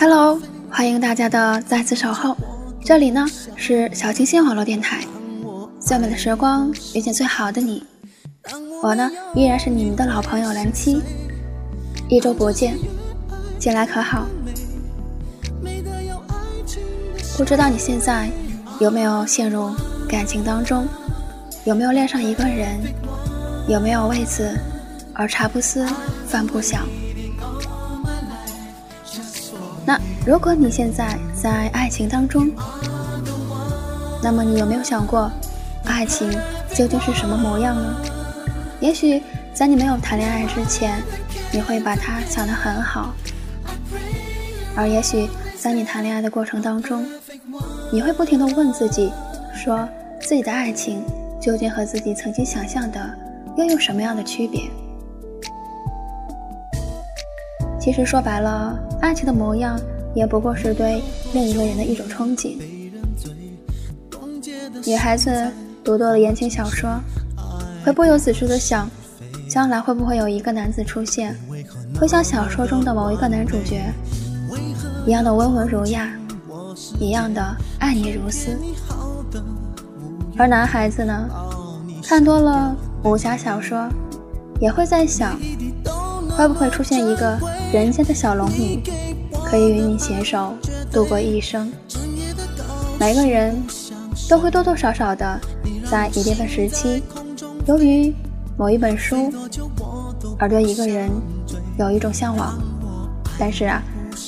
Hello，欢迎大家的再次守候，这里呢是小清新网络电台，最美的时光遇见最好的你，我呢依然是你们的老朋友蓝七，一周不见，近来可好？不知道你现在有没有陷入感情当中，有没有恋上一个人，有没有为此而茶不思饭不想？那如果你现在在爱情当中，那么你有没有想过，爱情究竟是什么模样呢？也许在你没有谈恋爱之前，你会把它想得很好，而也许在你谈恋爱的过程当中，你会不停地问自己，说自己的爱情究竟和自己曾经想象的又有什么样的区别？其实说白了，爱情的模样也不过是对另一个人的一种憧憬。女孩子读多了言情小说，会不由自主的想，将来会不会有一个男子出现，会像小说中的某一个男主角一样的温文儒雅，一样的爱你如斯。而男孩子呢，看多了武侠小说，也会在想，会不会出现一个人间的小龙女，可以与你携手度过一生。每个人都会多多少少的在一定的时期，由于某一本书而对一个人有一种向往。但是啊，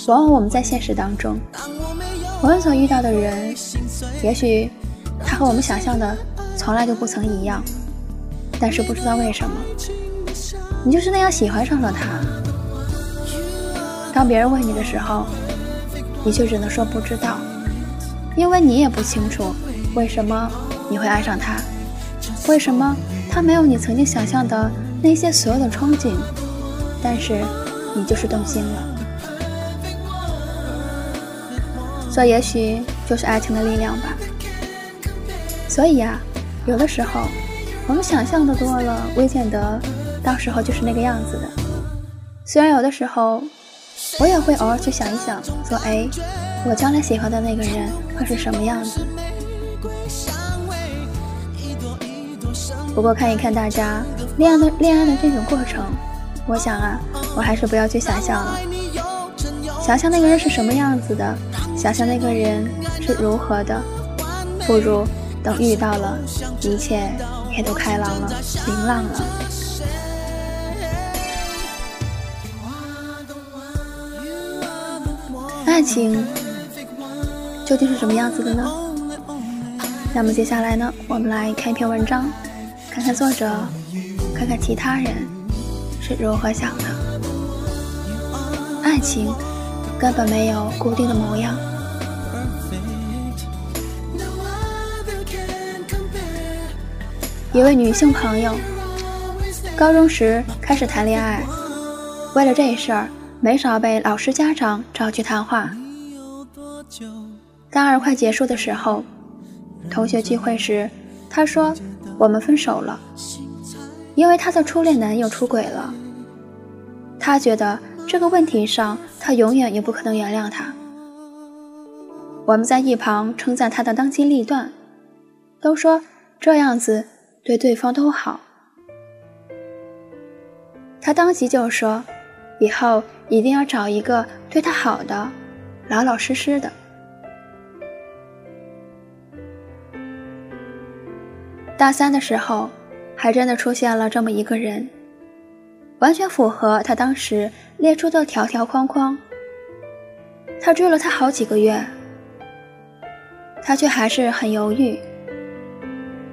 往往我们在现实当中，我们所遇到的人，也许他和我们想象的从来就不曾一样，但是不知道为什么，你就是那样喜欢上了他。当别人问你的时候，你却只能说不知道，因为你也不清楚为什么你会爱上他，为什么他没有你曾经想象的那些所有的憧憬，但是你就是动心了。这也许就是爱情的力量吧。所以啊，有的时候我们想象的多了，未见得到时候就是那个样子的。虽然有的时候。我也会偶尔去想一想，说哎，我将来喜欢的那个人会是什么样子？不过看一看大家恋爱的恋爱的这种过程，我想啊，我还是不要去想象了。想象那个人是什么样子的，想象那个人是如何的，不如等遇到了，一切也都开朗了，明朗了。爱情究竟是什么样子的呢？那么接下来呢，我们来看一篇文章，看看作者，看看其他人是如何想的。爱情根本没有固定的模样。一位女性朋友，高中时开始谈恋爱，为了这事儿。没少被老师、家长找去谈话。大二快结束的时候，同学聚会时，她说：“我们分手了，因为她的初恋男友出轨了。她觉得这个问题上，她永远也不可能原谅他。”我们在一旁称赞她的当机立断，都说这样子对对方都好。她当即就说：“以后。”一定要找一个对他好的，老老实实的。大三的时候，还真的出现了这么一个人，完全符合他当时列出的条条框框。他追了他好几个月，他却还是很犹豫。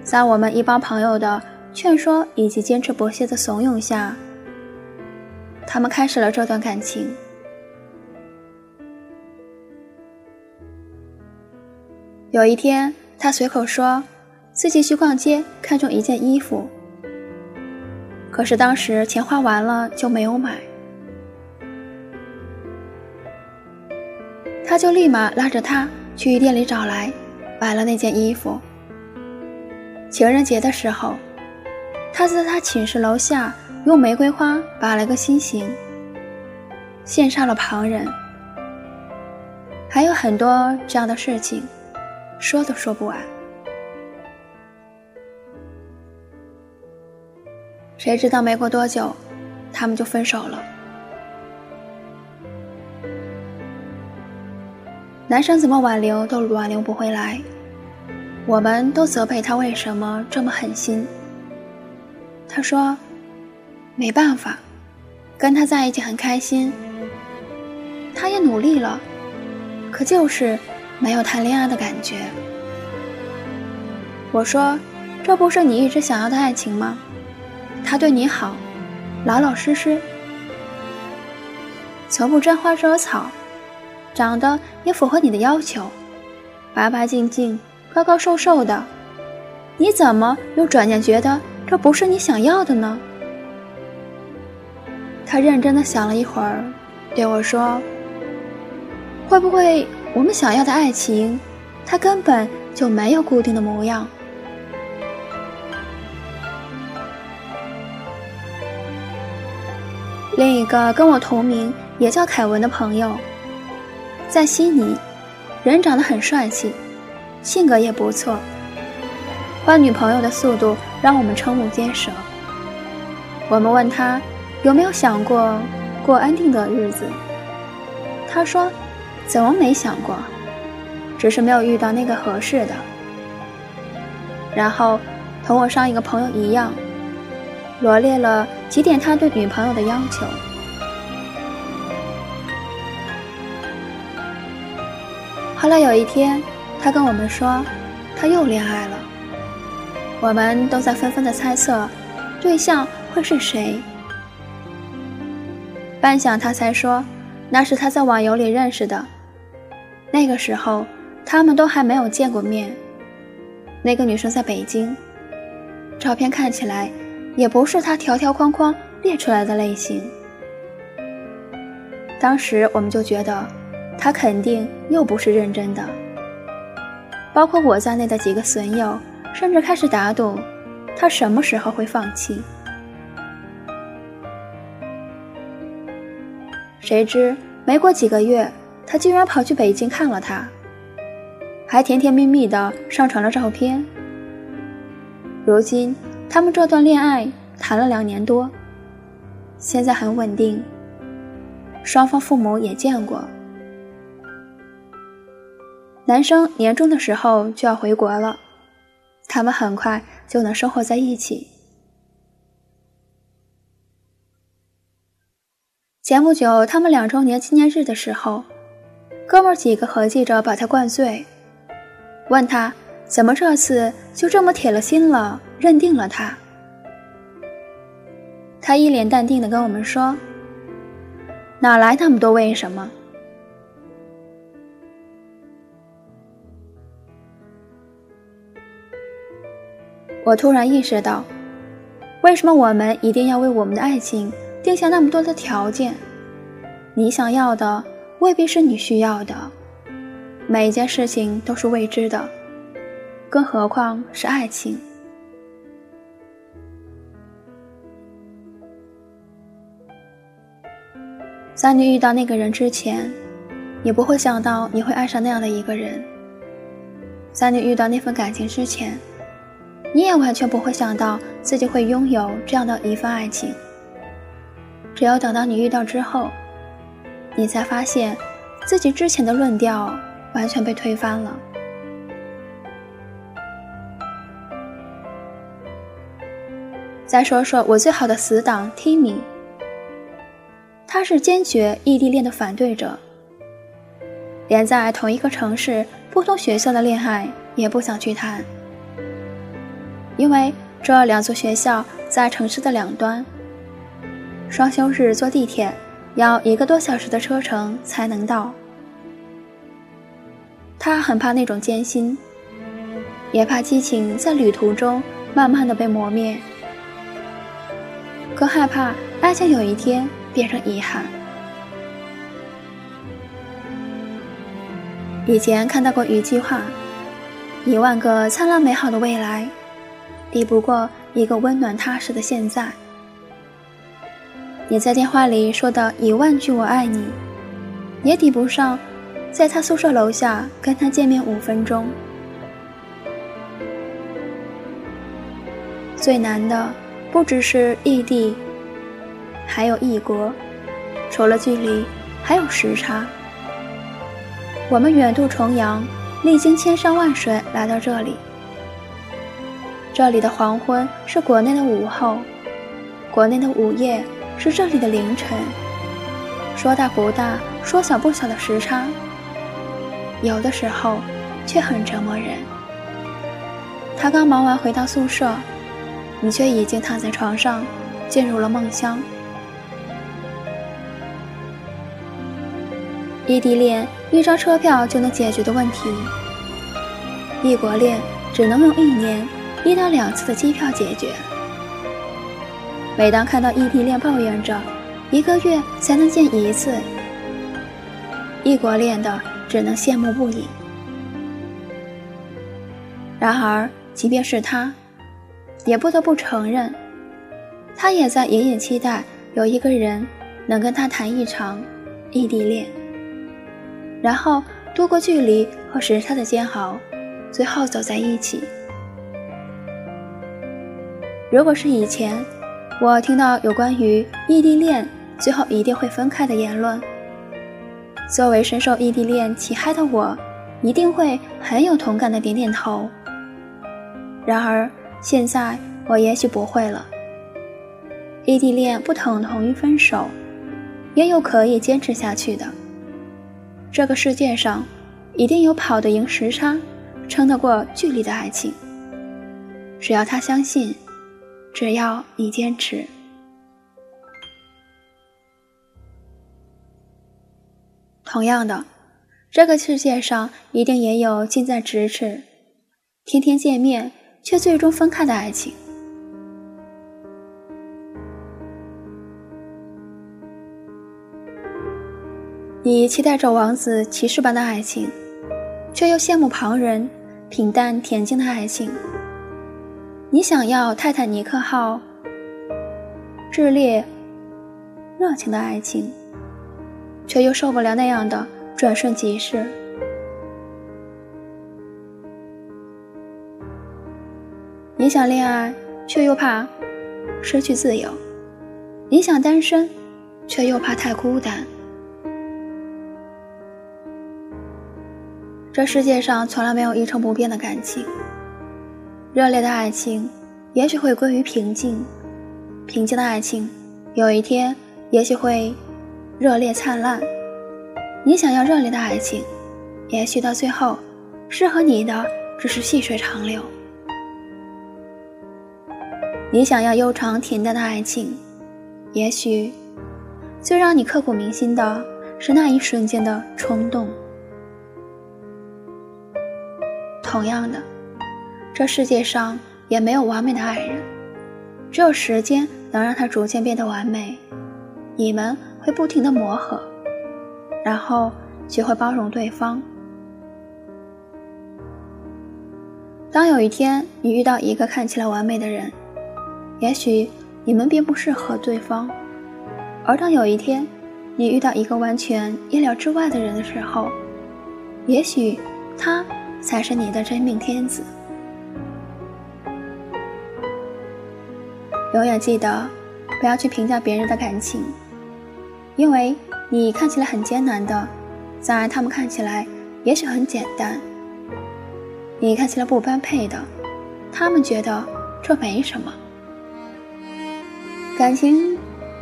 在我们一帮朋友的劝说以及坚持不懈的怂恿下，他们开始了这段感情。有一天，他随口说自己去逛街，看中一件衣服，可是当时钱花完了就没有买。他就立马拉着他去店里找来，买了那件衣服。情人节的时候，他在他寝室楼下用玫瑰花摆了个心形，羡煞了旁人。还有很多这样的事情，说都说不完。谁知道没过多久，他们就分手了。男生怎么挽留都挽留不回来，我们都责备他为什么这么狠心。他说：“没办法，跟他在一起很开心，他也努力了，可就是没有谈恋爱的感觉。”我说：“这不是你一直想要的爱情吗？他对你好，老老实实，从不沾花惹草。”长得也符合你的要求，白白净净、高高瘦瘦的，你怎么又转念觉得这不是你想要的呢？他认真的想了一会儿，对我说：“会不会我们想要的爱情，它根本就没有固定的模样？”另一个跟我同名，也叫凯文的朋友。在悉尼，人长得很帅气，性格也不错。换女朋友的速度让我们瞠目结舌。我们问他有没有想过过安定的日子，他说：“怎么没想过？只是没有遇到那个合适的。”然后同我上一个朋友一样，罗列了几点他对女朋友的要求。后来有一天，他跟我们说，他又恋爱了。我们都在纷纷的猜测，对象会是谁。半晌，他才说，那是他在网游里认识的。那个时候，他们都还没有见过面。那个女生在北京，照片看起来也不是他条条框框列出来的类型。当时我们就觉得。他肯定又不是认真的，包括我在内的几个损友，甚至开始打赌，他什么时候会放弃。谁知没过几个月，他竟然跑去北京看了他，还甜甜蜜蜜的上传了照片。如今他们这段恋爱谈了两年多，现在很稳定，双方父母也见过。男生年终的时候就要回国了，他们很快就能生活在一起。前不久他们两周年纪念日的时候，哥们几个合计着把他灌醉，问他怎么这次就这么铁了心了，认定了他。他一脸淡定的跟我们说：“哪来那么多为什么？”我突然意识到，为什么我们一定要为我们的爱情定下那么多的条件？你想要的未必是你需要的，每一件事情都是未知的，更何况是爱情。在你遇到那个人之前，你不会想到你会爱上那样的一个人。在你遇到那份感情之前。你也完全不会想到自己会拥有这样的一份爱情。只有等到你遇到之后，你才发现自己之前的论调完全被推翻了。再说说我最好的死党 Timmy，他是坚决异地恋的反对者，连在同一个城市、不同学校的恋爱也不想去谈。因为这两所学校在城市的两端，双休日坐地铁要一个多小时的车程才能到。他很怕那种艰辛，也怕激情在旅途中慢慢的被磨灭，更害怕爱情有一天变成遗憾。以前看到过一句话：“一万个灿烂美好的未来，抵不过一个温暖踏实的现在。”你在电话里说的一万句“我爱你”，也抵不上在他宿舍楼下跟他见面五分钟。最难的不只是异地，还有异国，除了距离，还有时差。我们远渡重洋，历经千山万水来到这里。这里的黄昏是国内的午后，国内的午夜是这里的凌晨。说大不大，说小不小的时差，有的时候却很折磨人。他刚忙完回到宿舍，你却已经躺在床上，进入了梦乡。异地恋一张车票就能解决的问题，异国恋只能用一年一到两次的机票解决。每当看到异地恋抱怨着一个月才能见一次，异国恋的只能羡慕不已。然而，即便是他，也不得不承认，他也在隐隐期待有一个人能跟他谈一场异地恋。然后度过距离和时差的煎熬，最后走在一起。如果是以前，我听到有关于异地恋最后一定会分开的言论，作为深受异地恋启害的我，一定会很有同感的点点头。然而现在，我也许不会了。异地恋不等同于分手，也有可以坚持下去的。这个世界上，一定有跑得赢时差、撑得过距离的爱情。只要他相信，只要你坚持。同样的，这个世界上一定也有近在咫尺、天天见面却最终分开的爱情。你期待着王子骑士般的爱情，却又羡慕旁人平淡恬静的爱情。你想要泰坦尼克号炽烈热情的爱情，却又受不了那样的转瞬即逝。你想恋爱，却又怕失去自由；你想单身，却又怕太孤单。这世界上从来没有一成不变的感情。热烈的爱情，也许会归于平静；平静的爱情，有一天也许会热烈灿烂。你想要热烈的爱情，也许到最后，适合你的只是细水长流。你想要悠长恬淡的爱情，也许最让你刻骨铭心的是那一瞬间的冲动。同样的，这世界上也没有完美的爱人，只有时间能让他逐渐变得完美。你们会不停的磨合，然后学会包容对方。当有一天你遇到一个看起来完美的人，也许你们并不适合对方；而当有一天你遇到一个完全意料之外的人的时候，也许他。才是你的真命天子。永远记得，不要去评价别人的感情，因为你看起来很艰难的，在他们看起来也许很简单。你看起来不般配的，他们觉得这没什么。感情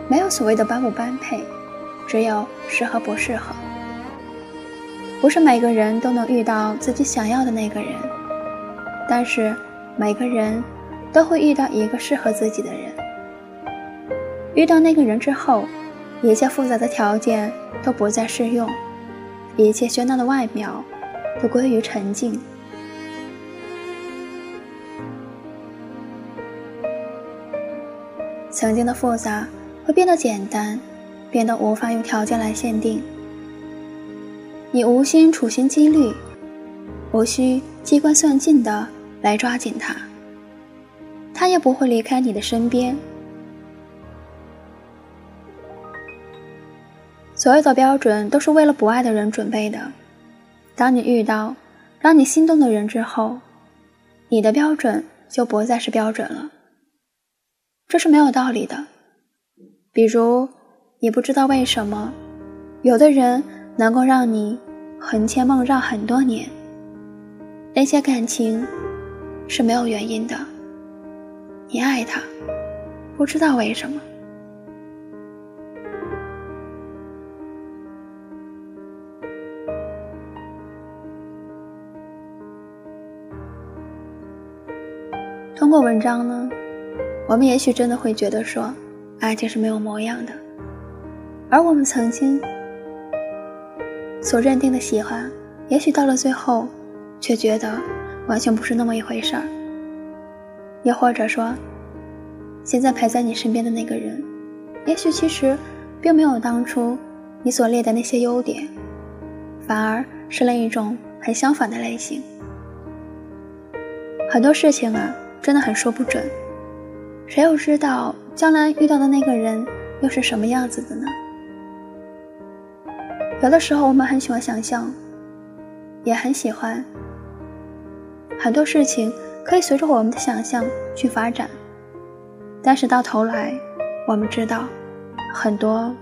没有所谓的般不般配，只有适合不适合。不是每个人都能遇到自己想要的那个人，但是每个人都会遇到一个适合自己的人。遇到那个人之后，一切复杂的条件都不再适用，一切喧闹的外表都归于沉静。曾经的复杂会变得简单，变得无法用条件来限定。你无心处心积虑，无需机关算尽的来抓紧他，他也不会离开你的身边。所有的标准都是为了不爱的人准备的。当你遇到让你心动的人之后，你的标准就不再是标准了。这是没有道理的。比如，你不知道为什么，有的人能够让你魂牵梦绕很多年，那些感情是没有原因的。你爱他，不知道为什么。通过文章呢？我们也许真的会觉得说，爱情是没有模样的，而我们曾经所认定的喜欢，也许到了最后，却觉得完全不是那么一回事儿。又或者说，现在陪在你身边的那个人，也许其实并没有当初你所列的那些优点，反而是另一种很相反的类型。很多事情啊，真的很说不准。谁又知道将来遇到的那个人又是什么样子的呢？有的时候我们很喜欢想象，也很喜欢很多事情可以随着我们的想象去发展，但是到头来，我们知道很多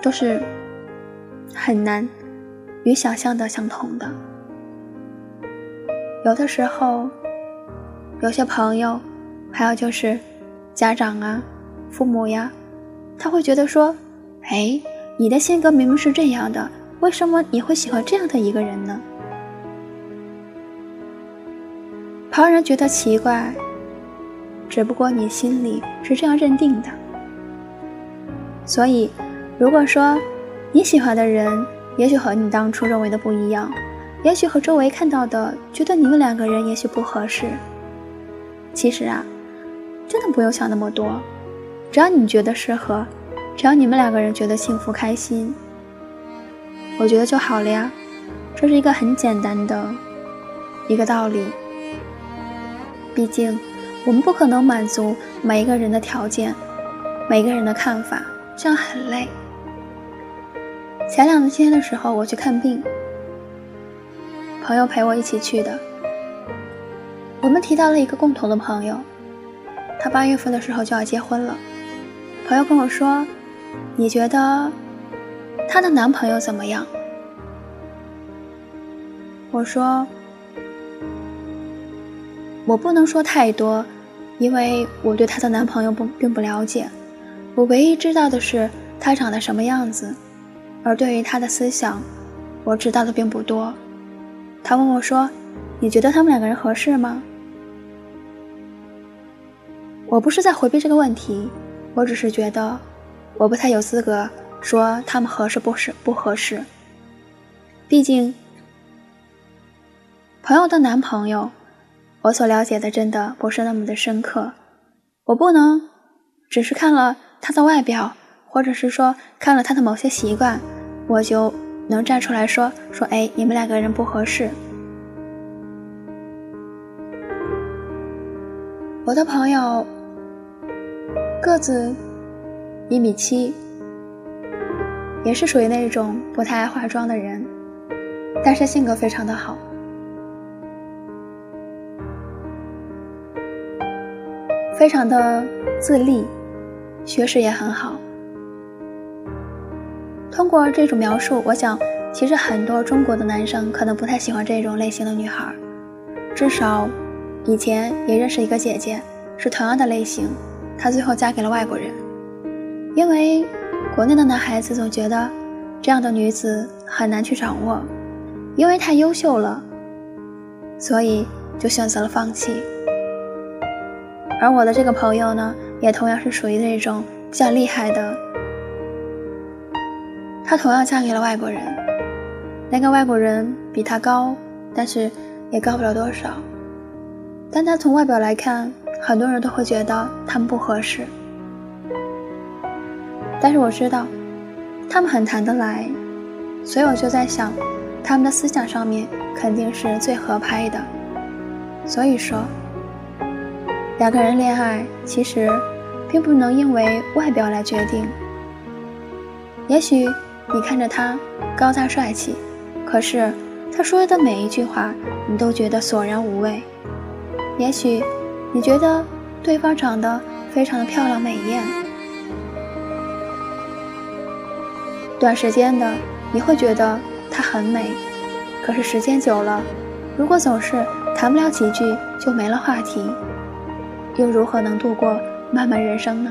都是很难与想象的相同的。有的时候，有些朋友。还有就是，家长啊，父母呀，他会觉得说：“哎，你的性格明明是这样的，为什么你会喜欢这样的一个人呢？”旁人觉得奇怪，只不过你心里是这样认定的。所以，如果说你喜欢的人，也许和你当初认为的不一样，也许和周围看到的觉得你们两个人也许不合适，其实啊。真的不用想那么多，只要你觉得适合，只要你们两个人觉得幸福开心，我觉得就好了呀。这是一个很简单的一个道理。毕竟我们不可能满足每一个人的条件，每个人的看法，这样很累。前两天的时候我去看病，朋友陪我一起去的，我们提到了一个共同的朋友。她八月份的时候就要结婚了，朋友跟我说：“你觉得她的男朋友怎么样？”我说：“我不能说太多，因为我对她的男朋友不并不了解。我唯一知道的是他长得什么样子，而对于他的思想，我知道的并不多。”他问我说：“你觉得他们两个人合适吗？”我不是在回避这个问题，我只是觉得我不太有资格说他们合适不是不合适。毕竟，朋友的男朋友，我所了解的真的不是那么的深刻。我不能只是看了他的外表，或者是说看了他的某些习惯，我就能站出来说说，哎，你们两个人不合适。我的朋友。个子一米七，也是属于那种不太爱化妆的人，但是性格非常的好，非常的自立，学识也很好。通过这种描述，我想，其实很多中国的男生可能不太喜欢这种类型的女孩，至少以前也认识一个姐姐，是同样的类型。她最后嫁给了外国人，因为国内的男孩子总觉得这样的女子很难去掌握，因为太优秀了，所以就选择了放弃。而我的这个朋友呢，也同样是属于那种比较厉害的。她同样嫁给了外国人，那个外国人比她高，但是也高不了多少。但她从外表来看，很多人都会觉得他们不合适。但是我知道，他们很谈得来，所以我就在想，他们的思想上面肯定是最合拍的。所以说，两个人恋爱其实并不能因为外表来决定。也许你看着他高大帅气，可是他说的每一句话你都觉得索然无味。也许你觉得对方长得非常的漂亮美艳。短时间的你会觉得她很美，可是时间久了，如果总是谈不了几句就没了话题，又如何能度过漫漫人生呢？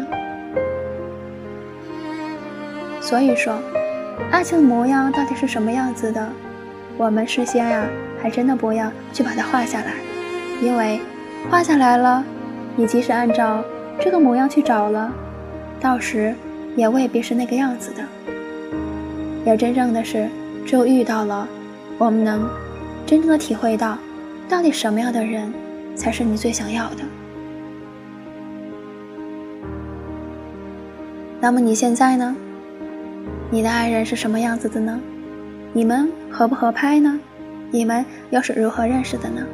所以说，爱情的模样到底是什么样子的，我们事先呀还真的不要去把它画下来，因为画下来了，你即使按照这个模样去找了，到时也未必是那个样子的。要真正的是，只有遇到了，我们能真正的体会到，到底什么样的人才是你最想要的。那么你现在呢？你的爱人是什么样子的呢？你们合不合拍呢？你们又是如何认识的呢？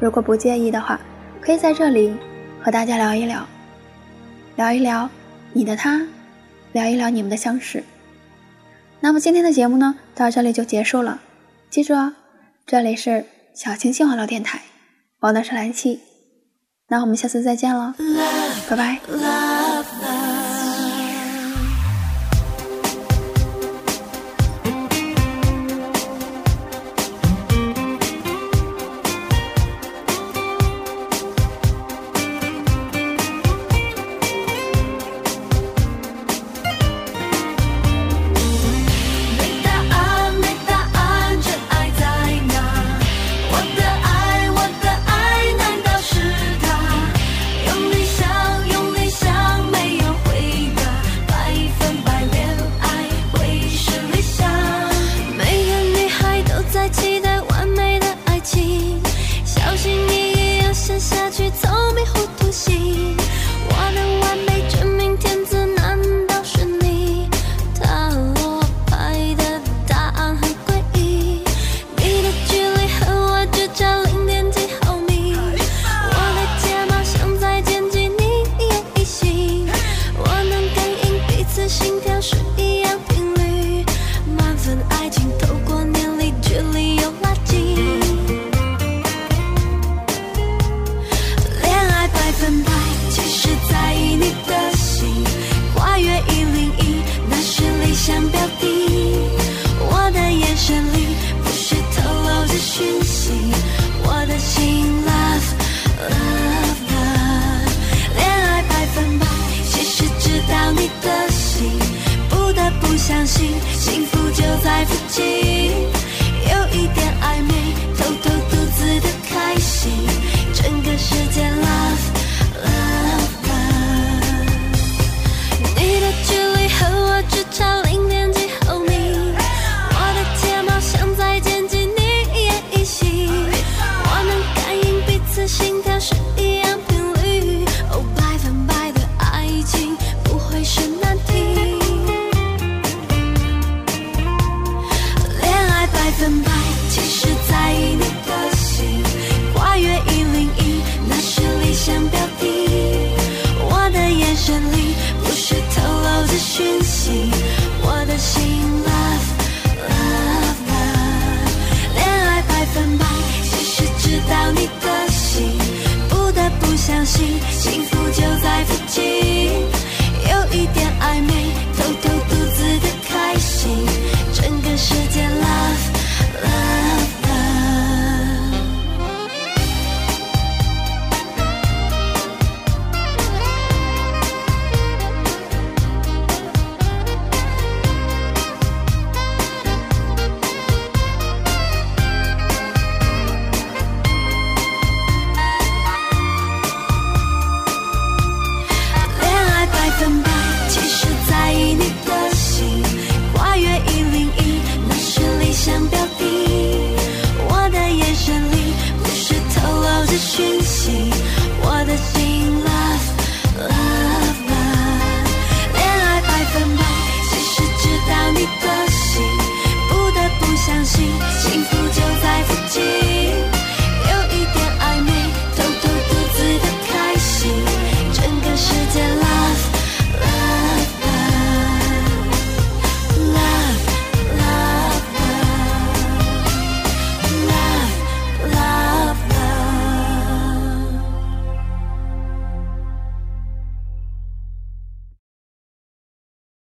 如果不介意的话，可以在这里和大家聊一聊，聊一聊你的他，聊一聊你们的相识。那么今天的节目呢，到这里就结束了。记住哦，这里是小清新网络电台，我呢是蓝七。那我们下次再见了，拜拜。